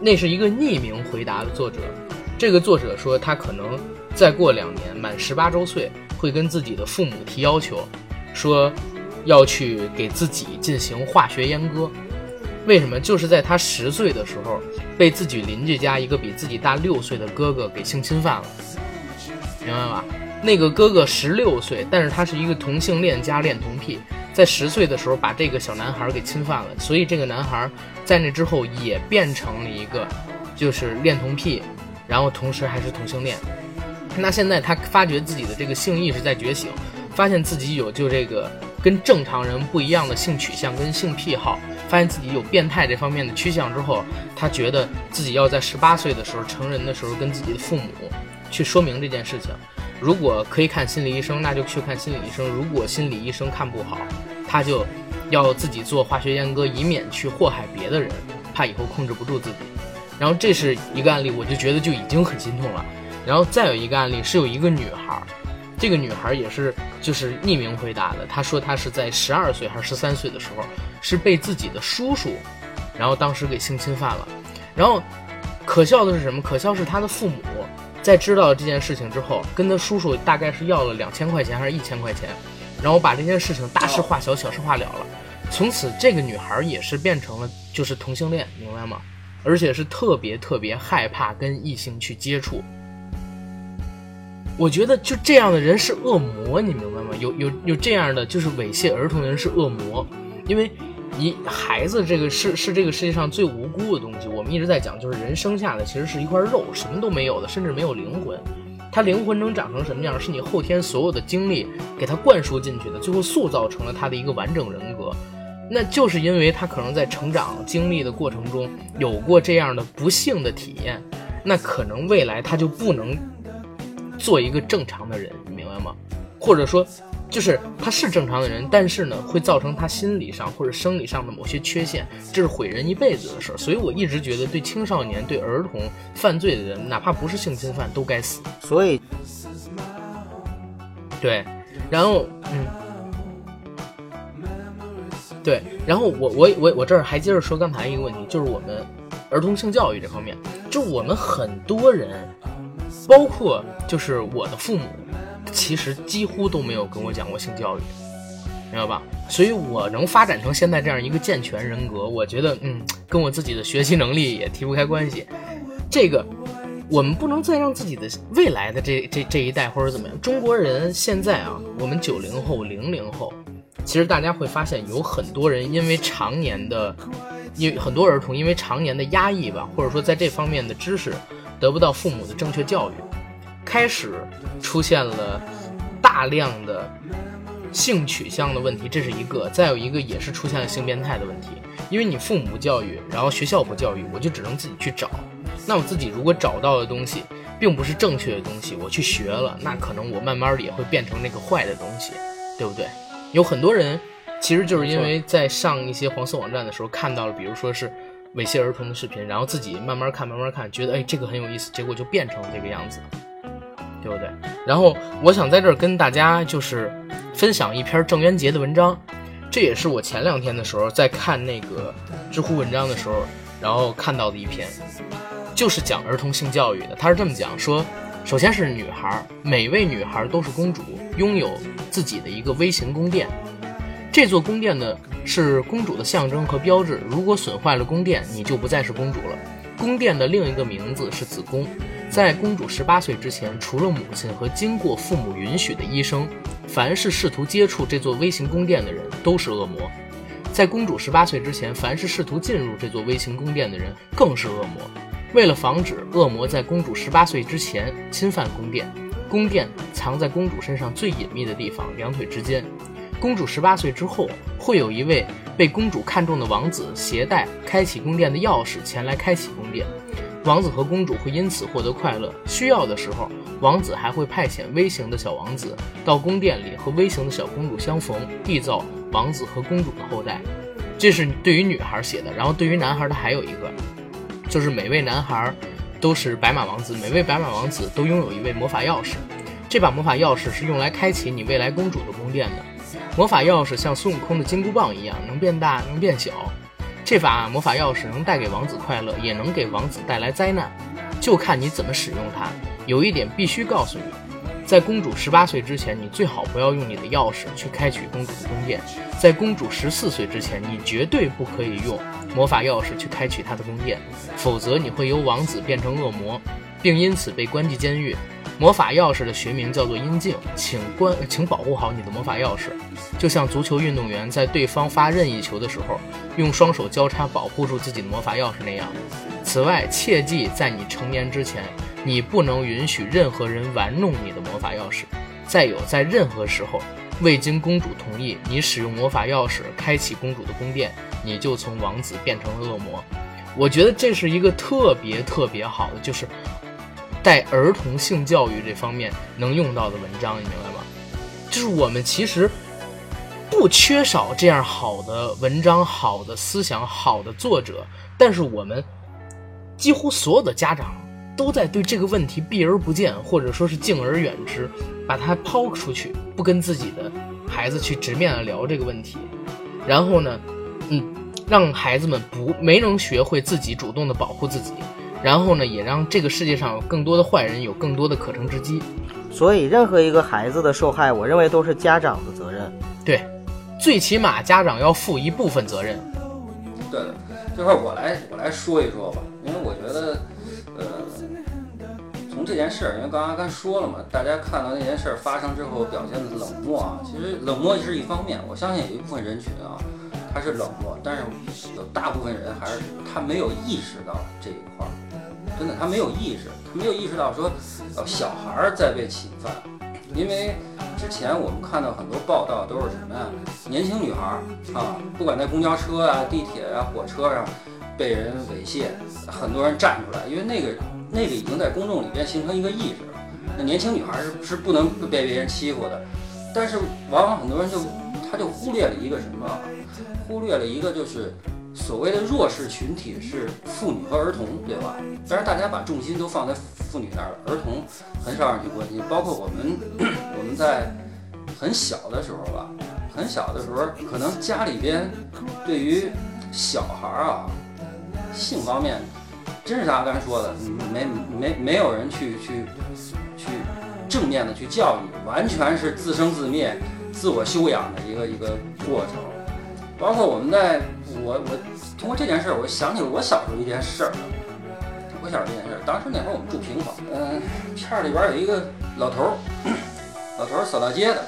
那是一个匿名回答的作者，这个作者说他可能再过两年满十八周岁，会跟自己的父母提要求，说要去给自己进行化学阉割。为什么？就是在他十岁的时候，被自己邻居家一个比自己大六岁的哥哥给性侵犯了，明白吧？那个哥哥十六岁，但是他是一个同性恋加恋童癖，在十岁的时候把这个小男孩给侵犯了，所以这个男孩在那之后也变成了一个就是恋童癖，然后同时还是同性恋。那现在他发觉自己的这个性意识在觉醒，发现自己有就这个跟正常人不一样的性取向跟性癖好，发现自己有变态这方面的趋向之后，他觉得自己要在十八岁的时候成人的时候跟自己的父母去说明这件事情。如果可以看心理医生，那就去看心理医生；如果心理医生看不好，他就要自己做化学阉割，以免去祸害别的人，怕以后控制不住自己。然后这是一个案例，我就觉得就已经很心痛了。然后再有一个案例是有一个女孩，这个女孩也是就是匿名回答的，她说她是在十二岁还是十三岁的时候，是被自己的叔叔，然后当时给性侵犯了。然后可笑的是什么？可笑是她的父母在知道了这件事情之后，跟她叔叔大概是要了两千块钱还是一千块钱，然后把这件事情大事化小，小事化了了。从此这个女孩也是变成了就是同性恋，明白吗？而且是特别特别害怕跟异性去接触。我觉得就这样的人是恶魔，你明白吗？有有有这样的就是猥亵儿童的人是恶魔，因为你孩子这个是是这个世界上最无辜的东西。我们一直在讲，就是人生下来其实是一块肉，什么都没有的，甚至没有灵魂。他灵魂能长成什么样，是你后天所有的经历给他灌输进去的，最后塑造成了他的一个完整人格。那就是因为他可能在成长经历的过程中有过这样的不幸的体验，那可能未来他就不能。做一个正常的人，你明白吗？或者说，就是他是正常的人，但是呢，会造成他心理上或者生理上的某些缺陷，这是毁人一辈子的事儿。所以我一直觉得，对青少年、对儿童犯罪的人，哪怕不是性侵犯，都该死。所以，对，然后，嗯，对，然后我我我我这儿还接着说刚才一个问题，就是我们儿童性教育这方面，就我们很多人。包括就是我的父母，其实几乎都没有跟我讲过性教育，明白吧？所以我能发展成现在这样一个健全人格，我觉得嗯，跟我自己的学习能力也提不开关系。这个我们不能再让自己的未来的这这这一代或者怎么样，中国人现在啊，我们九零后、零零后，其实大家会发现有很多人因为常年的，因为很多儿童因为常年的压抑吧，或者说在这方面的知识。得不到父母的正确教育，开始出现了大量的性取向的问题，这是一个；再有一个也是出现了性变态的问题。因为你父母不教育，然后学校不教育，我就只能自己去找。那我自己如果找到的东西并不是正确的东西，我去学了，那可能我慢慢的也会变成那个坏的东西，对不对？有很多人其实就是因为在上一些黄色网站的时候看到了，比如说是。猥亵儿童的视频，然后自己慢慢看，慢慢看，觉得哎这个很有意思，结果就变成这个样子，对不对？然后我想在这儿跟大家就是分享一篇郑渊洁的文章，这也是我前两天的时候在看那个知乎文章的时候，然后看到的一篇，就是讲儿童性教育的。他是这么讲说，首先是女孩，每位女孩都是公主，拥有自己的一个微型宫殿，这座宫殿呢。是公主的象征和标志。如果损坏了宫殿，你就不再是公主了。宫殿的另一个名字是子宫，在公主十八岁之前，除了母亲和经过父母允许的医生，凡是试图接触这座微型宫殿的人都是恶魔。在公主十八岁之前，凡是试图进入这座微型宫殿的人更是恶魔。为了防止恶魔在公主十八岁之前侵犯宫殿，宫殿藏在公主身上最隐秘的地方——两腿之间。公主十八岁之后，会有一位被公主看中的王子携带开启宫殿的钥匙前来开启宫殿。王子和公主会因此获得快乐。需要的时候，王子还会派遣微型的小王子到宫殿里和微型的小公主相逢，缔造王子和公主的后代。这是对于女孩写的。然后对于男孩的还有一个，就是每位男孩都是白马王子，每位白马王子都拥有一位魔法钥匙。这把魔法钥匙是用来开启你未来公主的宫殿的。魔法钥匙像孙悟空的金箍棒一样，能变大，能变小。这把魔法钥匙能带给王子快乐，也能给王子带来灾难，就看你怎么使用它。有一点必须告诉你，在公主十八岁之前，你最好不要用你的钥匙去开启公主的宫殿；在公主十四岁之前，你绝对不可以用魔法钥匙去开启她的宫殿，否则你会由王子变成恶魔，并因此被关进监狱。魔法钥匙的学名叫做阴镜，请关，请保护好你的魔法钥匙，就像足球运动员在对方发任意球的时候，用双手交叉保护住自己的魔法钥匙那样。此外，切记在你成年之前，你不能允许任何人玩弄你的魔法钥匙。再有，在任何时候，未经公主同意，你使用魔法钥匙开启公主的宫殿，你就从王子变成了恶魔。我觉得这是一个特别特别好的，就是。在儿童性教育这方面能用到的文章，你明白吗？就是我们其实不缺少这样好的文章、好的思想、好的作者，但是我们几乎所有的家长都在对这个问题避而不见，或者说是敬而远之，把它抛出去，不跟自己的孩子去直面的聊这个问题，然后呢，嗯，让孩子们不没能学会自己主动的保护自己。然后呢，也让这个世界上有更多的坏人有更多的可乘之机。所以，任何一个孩子的受害，我认为都是家长的责任。对，最起码家长要负一部分责任。对的，这块我来我来说一说吧，因为我觉得，呃，从这件事儿，因为刚刚刚说了嘛，大家看到那件事儿发生之后表现的冷漠啊，其实冷漠是一方面，我相信有一部分人群啊，他是冷漠，但是有大部分人还是他没有意识到这一块儿。真的，他没有意识，他没有意识到说，呃，小孩儿在被侵犯，因为之前我们看到很多报道都是什么呀？年轻女孩儿啊，不管在公交车啊、地铁啊、火车上被人猥亵，很多人站出来，因为那个那个已经在公众里边形成一个意识，那年轻女孩儿是是不能被别人欺负的，但是往往很多人就他就忽略了一个什么？忽略了一个就是。所谓的弱势群体是妇女和儿童，对吧？但是大家把重心都放在妇女那儿了，儿童很少人去关心。包括我们，我们在很小的时候吧，很小的时候，可能家里边对于小孩儿啊，性方面，真是阿甘说的，没没没有人去去去正面的去教育，完全是自生自灭、自我修养的一个一个过程。包括我们在。我我通过这件事儿，我想起了我小时候一件事儿。我小时候一件事儿，当时那会儿我们住平房，嗯，片儿里边有一个老头儿，老头儿扫大街的。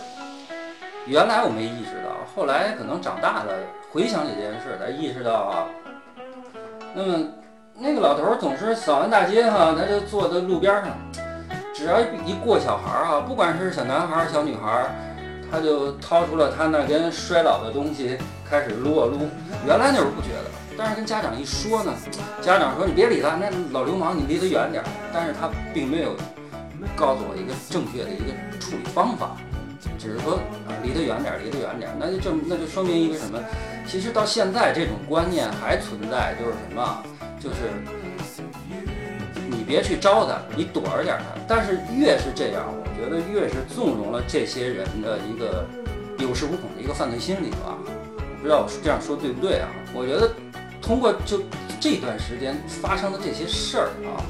原来我没意识到，后来可能长大了，回想起这件事才意识到啊。那么那个老头儿总是扫完大街哈，他就坐在路边上，只要一过小孩儿啊，不管是小男孩儿、小女孩儿。他就掏出了他那根衰老的东西，开始撸啊撸。原来那会儿不觉得，但是跟家长一说呢，家长说你别理他，那老流氓，你离他远点儿。但是他并没有告诉我一个正确的一个处理方法，只是说啊离他远点儿，离他远点儿。那就证那就说明一个什么？其实到现在这种观念还存在，就是什么？就是你别去招他，你躲着点他。但是越是这样。我觉得越是纵容了这些人的一个有恃无恐的一个犯罪心理吧，不知道我这样说对不对啊？我觉得通过就这段时间发生的这些事儿啊，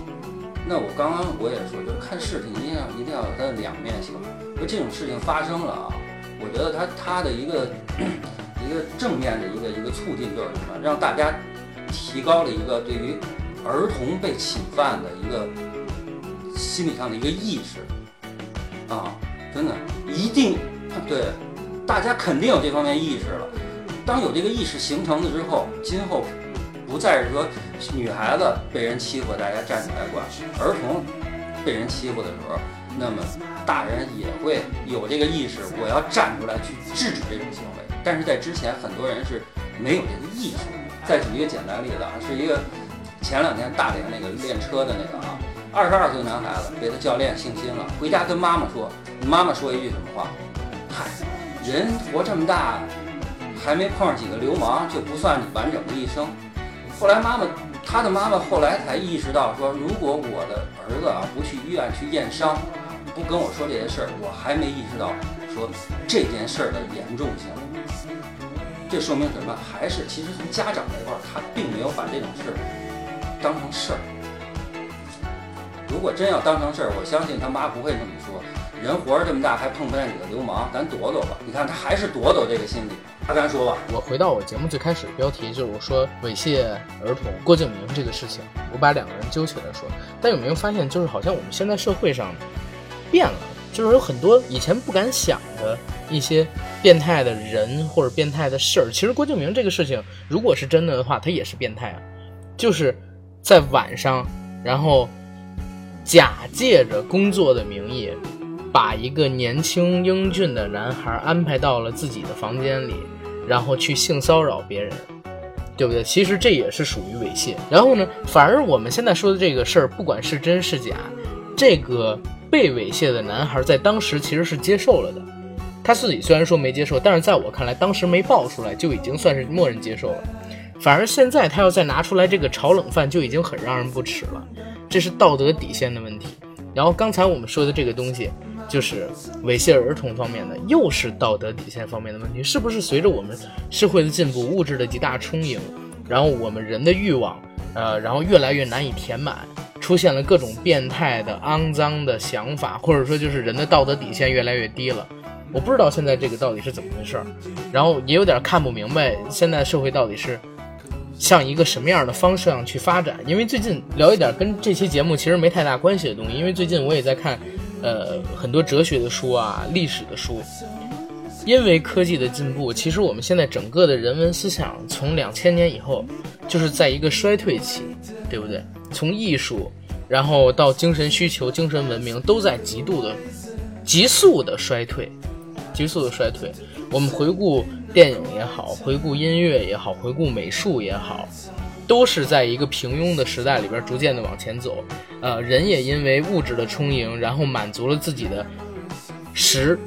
那我刚刚我也说，就看事情一定要一定要有它的两面性。就这种事情发生了啊，我觉得它它的一个 一个正面的一个一个促进就是什么？让大家提高了一个对于儿童被侵犯的一个。心理上的一个意识啊，真的一定对，大家肯定有这方面意识了。当有这个意识形成了之后，今后不再是说女孩子被人欺负，大家站起来管；儿童被人欺负的时候，那么大人也会有这个意识，我要站出来去制止这种行为。但是在之前，很多人是没有这个意识。再举一个简单例子啊，是一个前两天大连那个练车的那个啊，二十二岁男孩子被他教练性侵了，回家跟妈妈说，妈妈说一句什么话？嗨，人活这么大，还没碰上几个流氓，就不算完整的一生。后来妈妈，他的妈妈后来才意识到说，如果我的儿子啊不去医院去验伤，不跟我说这些事儿，我还没意识到说这件事儿的严重性。这说明什么？还是其实从家长这块儿，他并没有把这种事儿当成事儿。如果真要当成事儿，我相信他妈不会这么说。人活着这么大，还碰不上几个流氓，咱躲躲吧。你看他还是躲躲这个心理。他咱说吧，我回到我节目最开始的标题，就是我说猥亵儿童郭敬明这个事情，我把两个人揪起来说。但有没有发现，就是好像我们现在社会上变了，就是有很多以前不敢想的一些变态的人或者变态的事儿。其实郭敬明这个事情，如果是真的的话，他也是变态啊，就是在晚上，然后假借着工作的名义。把一个年轻英俊的男孩安排到了自己的房间里，然后去性骚扰别人，对不对？其实这也是属于猥亵。然后呢，反而我们现在说的这个事儿，不管是真是假，这个被猥亵的男孩在当时其实是接受了的。他自己虽然说没接受，但是在我看来，当时没爆出来就已经算是默认接受了。反而现在他要再拿出来这个炒冷饭，就已经很让人不齿了。这是道德底线的问题。然后刚才我们说的这个东西。就是猥亵儿童方面的，又是道德底线方面的问题，是不是随着我们社会的进步，物质的极大充盈，然后我们人的欲望，呃，然后越来越难以填满，出现了各种变态的、肮脏的想法，或者说就是人的道德底线越来越低了。我不知道现在这个到底是怎么回事儿，然后也有点看不明白现在社会到底是向一个什么样的方向去发展。因为最近聊一点跟这期节目其实没太大关系的东西，因为最近我也在看。呃，很多哲学的书啊，历史的书，因为科技的进步，其实我们现在整个的人文思想从两千年以后，就是在一个衰退期，对不对？从艺术，然后到精神需求、精神文明，都在极度的、急速的衰退，急速的衰退。我们回顾电影也好，回顾音乐也好，回顾美术也好。都是在一个平庸的时代里边逐渐的往前走，呃，人也因为物质的充盈，然后满足了自己的食、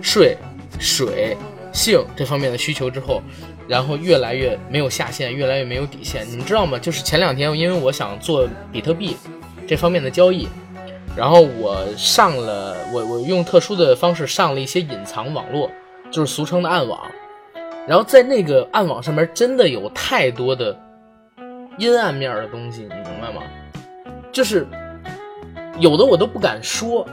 睡、水、性这方面的需求之后，然后越来越没有下限，越来越没有底线。你们知道吗？就是前两天，因为我想做比特币这方面的交易，然后我上了，我我用特殊的方式上了一些隐藏网络，就是俗称的暗网，然后在那个暗网上面真的有太多的。阴暗面的东西，你明白吗？就是有的我都不敢说，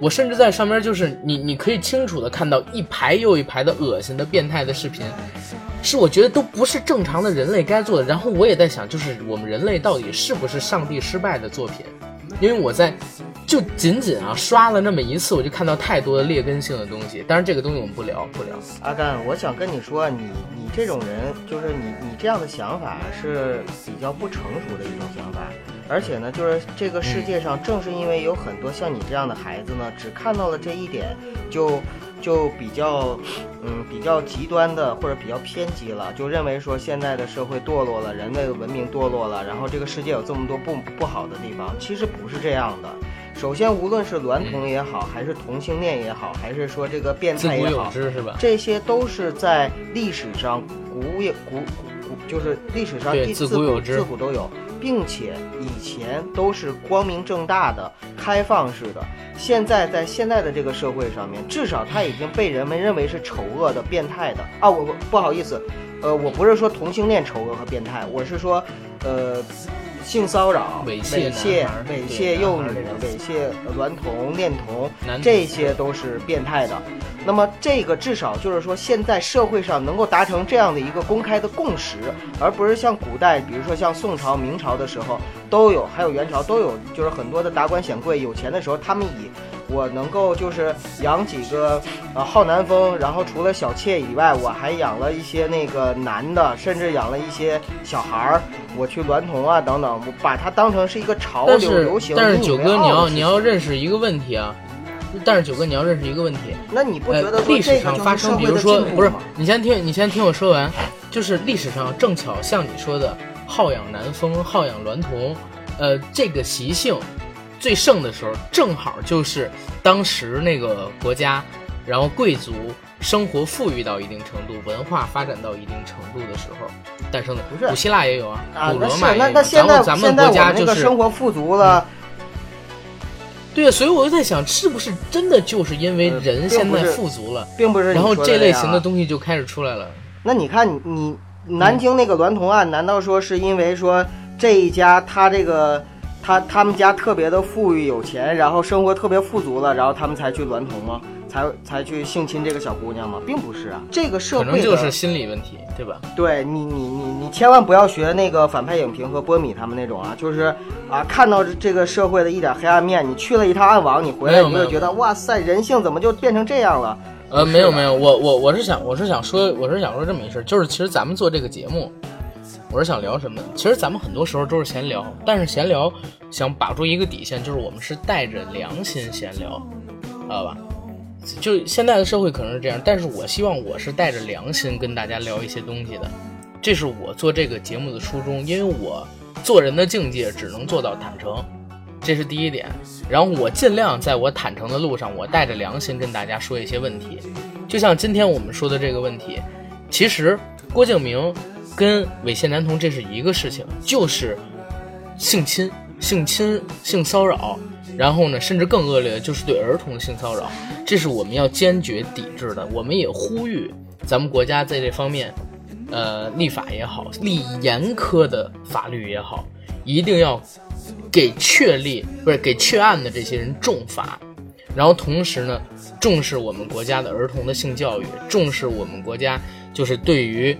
我甚至在上面就是你，你可以清楚的看到一排又一排的恶心的、变态的视频，是我觉得都不是正常的人类该做的。然后我也在想，就是我们人类到底是不是上帝失败的作品？因为我在就仅仅啊刷了那么一次，我就看到太多的劣根性的东西。但是这个东西我们不聊，不聊。阿甘，我想跟你说，你你这种人，就是你你这样的想法是比较不成熟的一种想法。而且呢，就是这个世界上正是因为有很多像你这样的孩子呢，只看到了这一点，就。就比较，嗯，比较极端的或者比较偏激了，就认为说现在的社会堕落了，人类的文明堕落了，然后这个世界有这么多不不好的地方，其实不是这样的。首先，无论是娈童也好，还是同性恋也好，还是说这个变态也好，这些都是在历史上古也古古，就是历史上自古自古都有。并且以前都是光明正大的、开放式的，现在在现在的这个社会上面，至少它已经被人们认为是丑恶的、变态的啊！我不好意思，呃，我不是说同性恋丑恶和变态，我是说，呃，性骚扰、猥亵猥亵幼女猥亵娈童、恋，童这些都是变态的。那么这个至少就是说，现在社会上能够达成这样的一个公开的共识，而不是像古代，比如说像宋朝、明朝的时候都有，还有元朝都有，就是很多的达官显贵有钱的时候，他们以我能够就是养几个呃浩南风，然后除了小妾以外，我还养了一些那个男的，甚至养了一些小孩儿，我去娈童啊等等，我把它当成是一个潮流流行。但是九哥，你要你要认识一个问题啊，但是九哥你要认识一个问题，那你不觉得呃，历史上发生，比如说不是你先听，你先听我说完，就是历史上正巧像你说的，好养男风、好养娈童，呃，这个习性最盛的时候，正好就是当时那个国家，然后贵族生活富裕到一定程度，文化发展到一定程度的时候诞生的。不是古希腊也有啊，啊，古那是罗马也有啊。那那现在咱们国家就是生活富足了，对，所以我就在想，是不是真的就是因为呃人现在富足了，并不是然后这类型的东西就开始出来了。那你看你你南京那个娈童案，难道说是因为说这一家他这个他他们家特别的富裕有钱，然后生活特别富足了，然后他们才去娈童吗？才才去性侵这个小姑娘吗？并不是啊，这个社会可能就是心理问题，对吧？对你，你你你千万不要学那个反派影评和波米他们那种啊，就是啊，看到这个社会的一点黑暗面，你去了一趟暗网，你回来你就觉得哇塞，人性怎么就变成这样了？呃，没有没有，我我我是想我是想说我是想说这么一事儿，就是其实咱们做这个节目，我是想聊什么？其实咱们很多时候都是闲聊，但是闲聊想把住一个底线，就是我们是带着良心闲聊，知道吧？就现在的社会可能是这样，但是我希望我是带着良心跟大家聊一些东西的，这是我做这个节目的初衷，因为我做人的境界只能做到坦诚，这是第一点。然后我尽量在我坦诚的路上，我带着良心跟大家说一些问题，就像今天我们说的这个问题，其实郭敬明跟猥亵男童这是一个事情，就是性侵、性侵、性骚扰，然后呢，甚至更恶劣的就是对儿童的性骚扰，这是我们要坚决抵制的。我们也呼吁咱们国家在这方面，呃，立法也好，立严苛的法律也好，一定要给确立不是给确案的这些人重罚。然后同时呢，重视我们国家的儿童的性教育，重视我们国家就是对于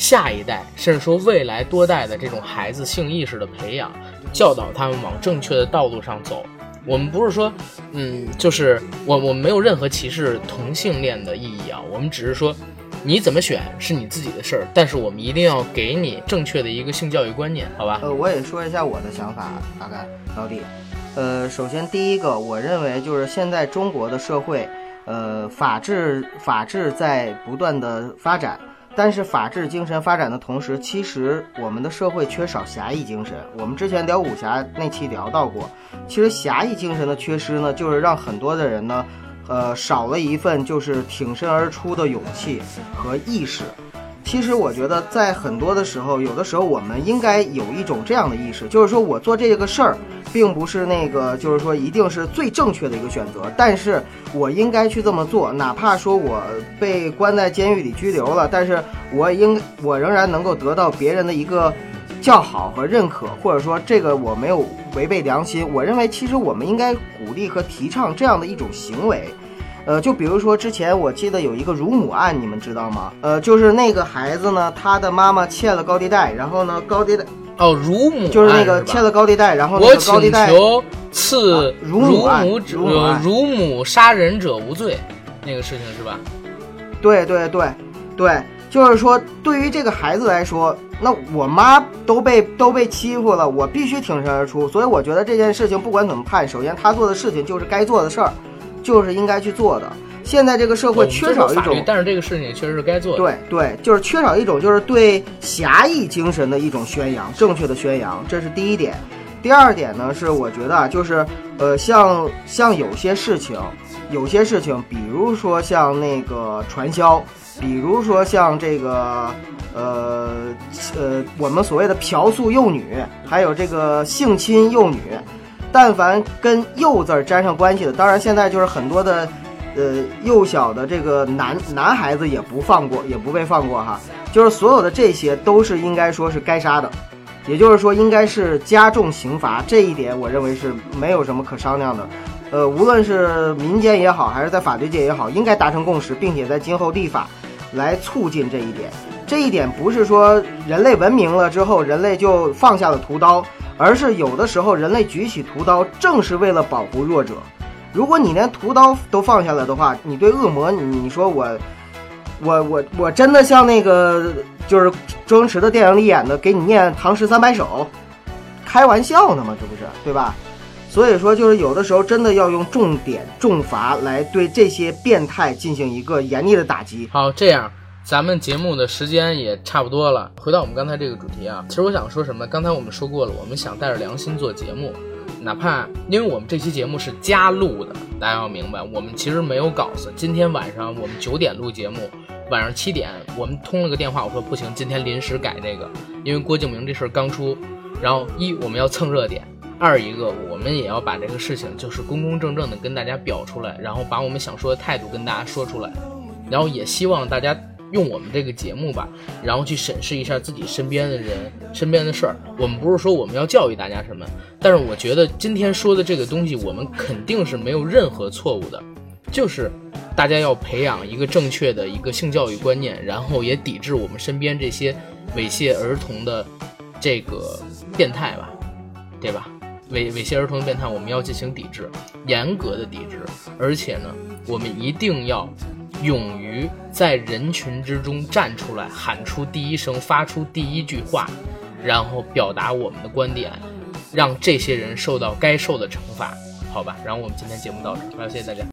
下一代，甚至说未来多代的这种孩子性意识的培养，教导他们往正确的道路上走。我们不是说，嗯，就是我我们没有任何歧视同性恋的意义啊，我们只是说，你怎么选是你自己的事儿，但是我们一定要给你正确的一个性教育观念，好吧？呃，我也说一下我的想法，大概老弟。呃，首先第一个，我认为就是现在中国的社会，呃，法治法治在不断的发展，但是法治精神发展的同时，其实我们的社会缺少侠义精神。我们之前聊武侠那期聊到过，其实侠义精神的缺失呢，就是让很多的人呢，呃，少了一份就是挺身而出的勇气和意识。其实我觉得，在很多的时候，有的时候我们应该有一种这样的意识，就是说我做这个事儿，并不是那个，就是说一定是最正确的一个选择，但是我应该去这么做，哪怕说我被关在监狱里拘留了，但是我应我仍然能够得到别人的一个叫好和认可，或者说这个我没有违背良心。我认为，其实我们应该鼓励和提倡这样的一种行为。呃，就比如说之前我记得有一个乳母案，你们知道吗？呃，就是那个孩子呢，他的妈妈欠了高利贷，然后呢，高利贷哦，乳母就是那个欠了高利贷，然后那我个高利贷，请求赐啊乳母案乳母案乳母杀人者无罪，那个事情是吧？对对对对，就是说对于这个孩子来说，那我妈都被都被欺负了，我必须挺身而出。所以我觉得这件事情不管怎么判，首先他做的事情就是该做的事儿，就是应该去做的。现在这个社会缺少一种但是这个事情也确实是该做的。对对，就是缺少一种就是对侠义精神的一种宣扬，正确的宣扬，这是第一点。第二点呢，是我觉得啊，就是呃，像像有些事情，有些事情，比如说像那个传销，比如说像这个呃呃，我们所谓的嫖宿幼女，还有这个性侵幼女，但凡跟“幼”字儿沾上关系的，当然现在就是很多的。呃，幼小的这个男男孩子也不放过，也不被放过哈。就是所有的这些都是应该说是该杀的，也就是说应该是加重刑罚，这一点我认为是没有什么可商量的。呃，无论是民间也好，还是在法律界也好，应该达成共识，并且在今后立法来促进这一点。这一点不是说人类文明了之后，人类就放下了屠刀，而是有的时候人类举起屠刀，正是为了保护弱者。如果你连屠刀都放下了的话，你对恶魔，你你说我，我我我真的像那个就是周星驰的电影里演的，给你念唐诗三百首，开玩笑呢吗？这不是对吧？所以说，就是有的时候真的要用重点重罚来对这些变态进行一个严厉的打击。好，这样咱们节目的时间也差不多了。回到我们刚才这个主题啊，其实我想说什么？刚才我们说过了，我们想带着良心做节目，哪怕因为我们这期节目是加录的，大家要明白，我们其实没有稿子。今天晚上我们九点录节目，晚上七点我们通了个电话，我说不行，今天临时改这个，因为郭敬明这事儿刚出，然后一我们要蹭热点。二一个，我们也要把这个事情就是公公正正的跟大家表出来，然后把我们想说的态度跟大家说出来，然后也希望大家用我们这个节目吧，然后去审视一下自己身边的人、身边的事儿。我们不是说我们要教育大家什么，但是我觉得今天说的这个东西，我们肯定是没有任何错误的，就是大家要培养一个正确的一个性教育观念，然后也抵制我们身边这些猥亵儿童的这个变态吧，对吧？猥猥亵儿童的变态，我们要进行抵制，严格的抵制，而且呢，我们一定要勇于在人群之中站出来，喊出第一声，发出第一句话，然后表达我们的观点，让这些人受到该受的惩罚，好吧？然后我们今天节目到这儿，好，谢谢大家。